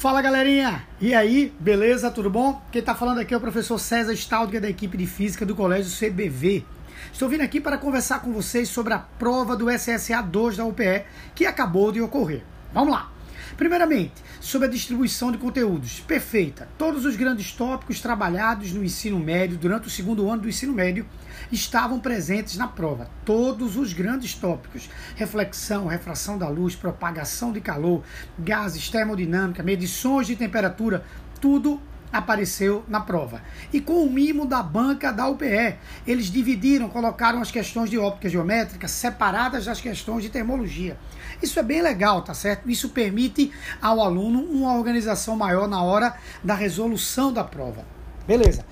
Fala galerinha! E aí, beleza? Tudo bom? Quem está falando aqui é o professor César Staldiger da equipe de Física do Colégio CBV. Estou vindo aqui para conversar com vocês sobre a prova do SSA 2 da UPE que acabou de ocorrer. Vamos lá! Primeiramente, sobre a distribuição de conteúdos. Perfeita. Todos os grandes tópicos trabalhados no ensino médio durante o segundo ano do ensino médio estavam presentes na prova. Todos os grandes tópicos: reflexão, refração da luz, propagação de calor, gases, termodinâmica, medições de temperatura, tudo apareceu na prova. E com o mimo da banca da UPE, eles dividiram, colocaram as questões de óptica geométrica separadas das questões de termologia. Isso é bem legal, tá certo? Isso permite ao aluno uma organização maior na hora da resolução da prova. Beleza.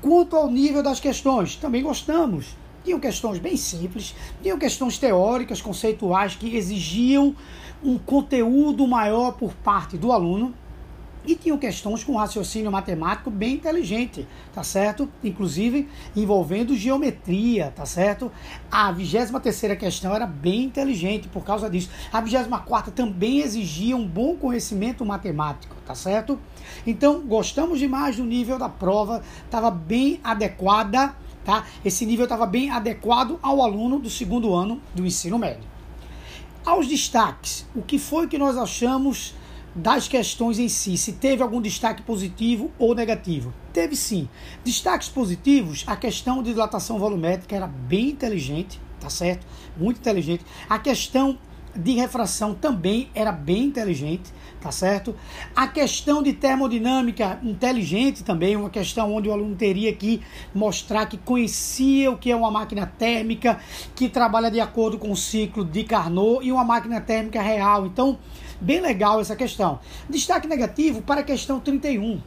Quanto ao nível das questões, também gostamos. Tinham questões bem simples, tinham questões teóricas, conceituais que exigiam um conteúdo maior por parte do aluno e tinham questões com raciocínio matemático bem inteligente, tá certo? Inclusive envolvendo geometria, tá certo? A 23 terceira questão era bem inteligente por causa disso. A 24 quarta também exigia um bom conhecimento matemático, tá certo? Então, gostamos demais do nível da prova, estava bem adequada, tá? Esse nível estava bem adequado ao aluno do segundo ano do ensino médio. Aos destaques, o que foi que nós achamos das questões em si, se teve algum destaque positivo ou negativo. Teve sim. Destaques positivos, a questão de dilatação volumétrica era bem inteligente, tá certo? Muito inteligente. A questão de refração também era bem inteligente, tá certo? A questão de termodinâmica inteligente também, uma questão onde o aluno teria que mostrar que conhecia o que é uma máquina térmica, que trabalha de acordo com o ciclo de Carnot e uma máquina térmica real. Então, bem legal essa questão. Destaque negativo para a questão 31.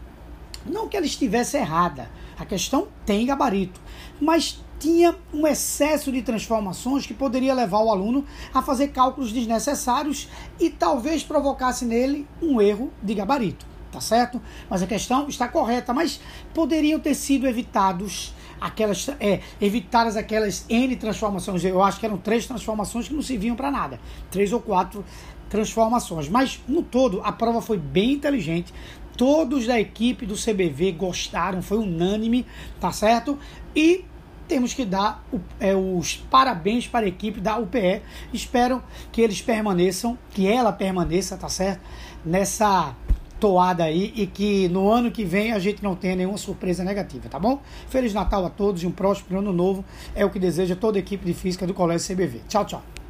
Não que ela estivesse errada, a questão tem gabarito, mas tinha um excesso de transformações que poderia levar o aluno a fazer cálculos desnecessários e talvez provocasse nele um erro de gabarito, tá certo? Mas a questão está correta, mas poderiam ter sido evitados aquelas é, evitadas aquelas N transformações. Eu acho que eram três transformações que não serviam para nada. Três ou quatro transformações. Mas no todo a prova foi bem inteligente. Todos da equipe do CBV gostaram, foi unânime, tá certo? E temos que dar é, os parabéns para a equipe da UPE. Espero que eles permaneçam, que ela permaneça, tá certo? Nessa toada aí e que no ano que vem a gente não tenha nenhuma surpresa negativa, tá bom? Feliz Natal a todos e um próximo ano novo é o que deseja toda a equipe de física do Colégio CBV. Tchau, tchau.